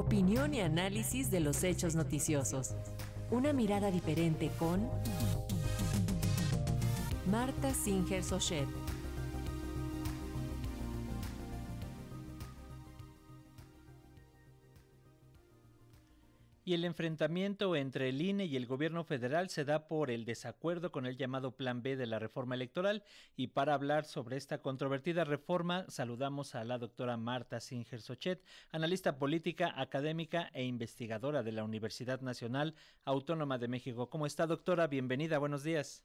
Opinión y análisis de los hechos noticiosos. Una mirada diferente con Marta Singer Sochet. Y el enfrentamiento entre el INE y el gobierno federal se da por el desacuerdo con el llamado Plan B de la reforma electoral. Y para hablar sobre esta controvertida reforma, saludamos a la doctora Marta Singer Sochet, analista política, académica e investigadora de la Universidad Nacional Autónoma de México. ¿Cómo está, doctora? Bienvenida, buenos días.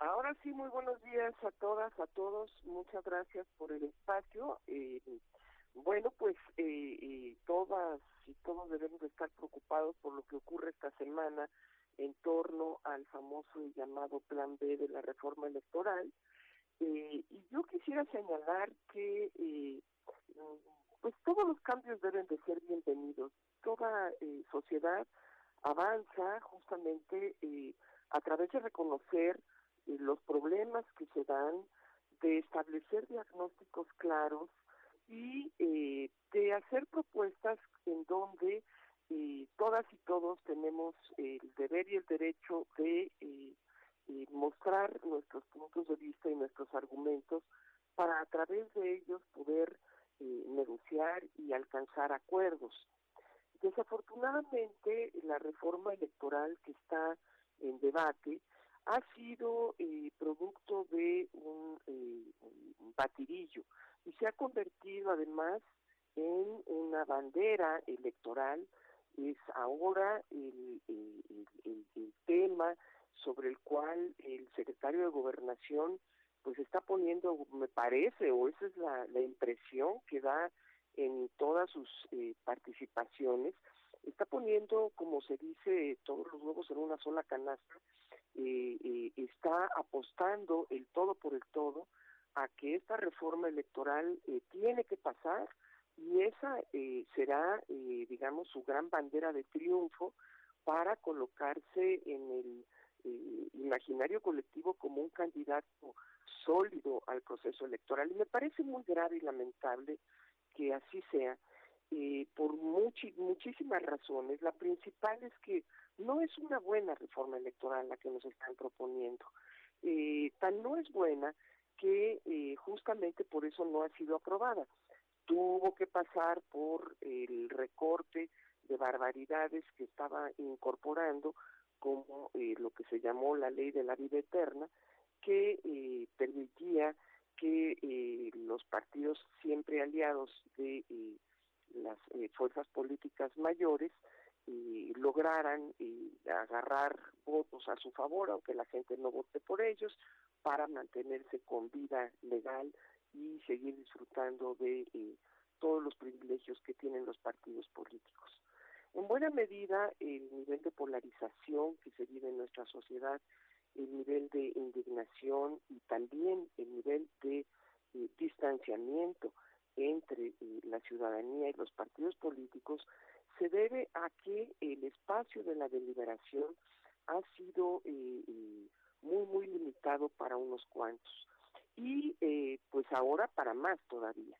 Ahora sí, muy buenos días a todas, a todos. Muchas gracias por el espacio. Eh, bueno, pues eh, eh, todas y todos debemos estar preocupados por lo que ocurre esta semana en torno al famoso y llamado Plan B de la reforma electoral. Eh, y yo quisiera señalar que eh, pues todos los cambios deben de ser bienvenidos. Toda sociedad avanza justamente a través de reconocer los problemas que se dan, de establecer diagnósticos claros y eh, de hacer propuestas en donde eh, todas y todos tenemos el deber y el derecho de eh, eh, mostrar nuestros puntos de vista y nuestros argumentos para a través de ellos poder eh, negociar y alcanzar acuerdos. Desafortunadamente, la reforma electoral que está en debate ha sido producto de un, un batirillo y se ha convertido además en una bandera electoral, es ahora el, tema sobre el cual el secretario de Gobernación pues está poniendo, me parece, o esa es la, la impresión que da en todas sus eh, participaciones, está poniendo, como se dice, todos los huevos en una sola canasta, eh, eh, está apostando el todo por el todo a que esta reforma electoral eh, tiene que pasar y esa eh, será, eh, digamos, su gran bandera de triunfo para colocarse en el eh, imaginario colectivo como un candidato sólido al proceso electoral. Y me parece muy grave y lamentable que así sea, eh, por muchísimas razones. La principal es que no es una buena reforma electoral la que nos están proponiendo. Eh, tan no es buena que eh, justamente por eso no ha sido aprobada. Tuvo que pasar por el recorte de barbaridades que estaba incorporando como eh, lo que se llamó la ley de la vida eterna, que eh, permitía que los partidos siempre aliados de las fuerzas políticas mayores lograran agarrar votos a su favor, aunque la gente no vote por ellos, para mantenerse con vida legal y seguir disfrutando de eh, todos los privilegios que tienen los partidos políticos. En buena medida, el nivel de polarización que se vive en nuestra sociedad, el nivel de indignación y también el nivel de eh, distanciamiento entre eh, la ciudadanía y los partidos políticos se debe a que el espacio de la deliberación ha sido eh, muy, muy limitado para unos cuantos. Y eh, pues ahora para más todavía,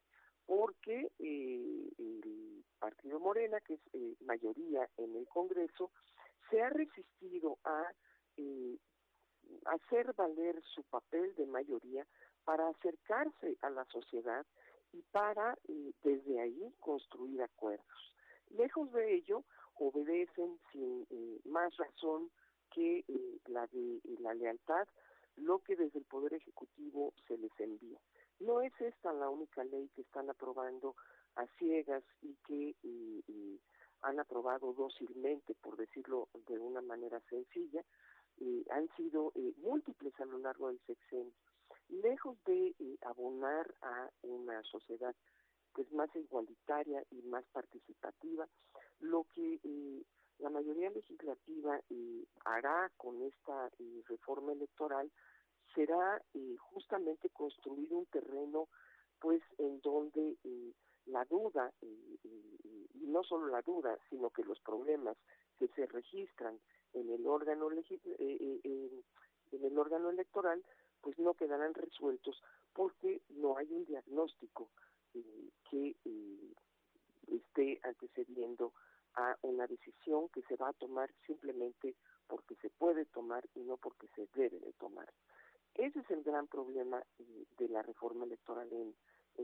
porque eh, el Partido Morena, que es eh, mayoría en el Congreso, se ha resistido a eh, hacer valer su papel de mayoría para acercarse a la sociedad y para eh, desde ahí construir acuerdos. Lejos de ello, obedecen sin más razón que eh, la de eh, la lealtad lo que desde el Poder Ejecutivo se les envía. No es esta la única ley que están aprobando a ciegas y que eh, eh, han aprobado dócilmente, por decirlo de una manera sencilla, han sido múltiples a lo largo del sexenio. Lejos de abonar a una sociedad pues más igualitaria y más participativa, lo que la mayoría legislativa hará con esta eh, reforma electoral será eh, justamente construir un terreno pues en donde eh, la duda eh, y no solo la duda sino que los problemas que se registran en el órgano en, el órgano electoral pues no quedarán resueltos porque no hay un diagnóstico que esté antecediendo a una decisión que se va a tomar simplemente porque se puede tomar y no porque se debe de tomar. Ese es el gran problema de la reforma electoral en,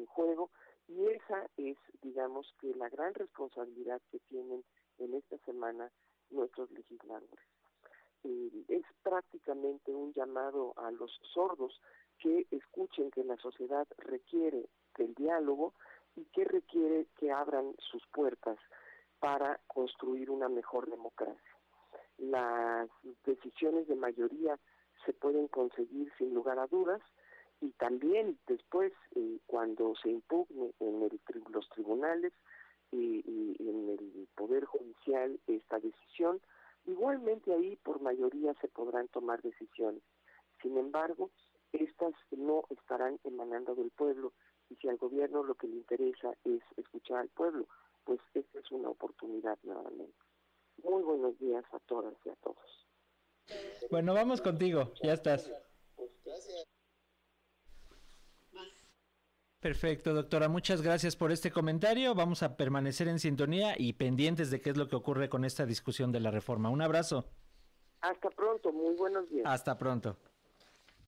juego y esa es, digamos, que la gran responsabilidad que tienen en esta semana nuestros legisladores. Eh, es prácticamente un llamado a los sordos que escuchen que la sociedad requiere del diálogo y que requiere que abran sus puertas para construir una mejor democracia. Las decisiones de mayoría se pueden conseguir sin lugar a dudas, y también después eh, cuando se impugne en el, los tribunales y, en el Poder Judicial esta decisión, igualmente ahí por mayoría se podrán tomar decisiones. Sin embargo, estas no estarán emanando del pueblo y si al gobierno lo que le interesa es escuchar al pueblo, pues esta es una oportunidad nuevamente. Muy buenos días a todas y a todos. Bueno, vamos contigo, ya estás. Gracias. Perfecto, doctora. Muchas gracias por este comentario. Vamos a permanecer en sintonía y pendientes de qué es lo que ocurre con esta discusión de la reforma. Un abrazo. Hasta pronto, muy buenos días. Hasta pronto.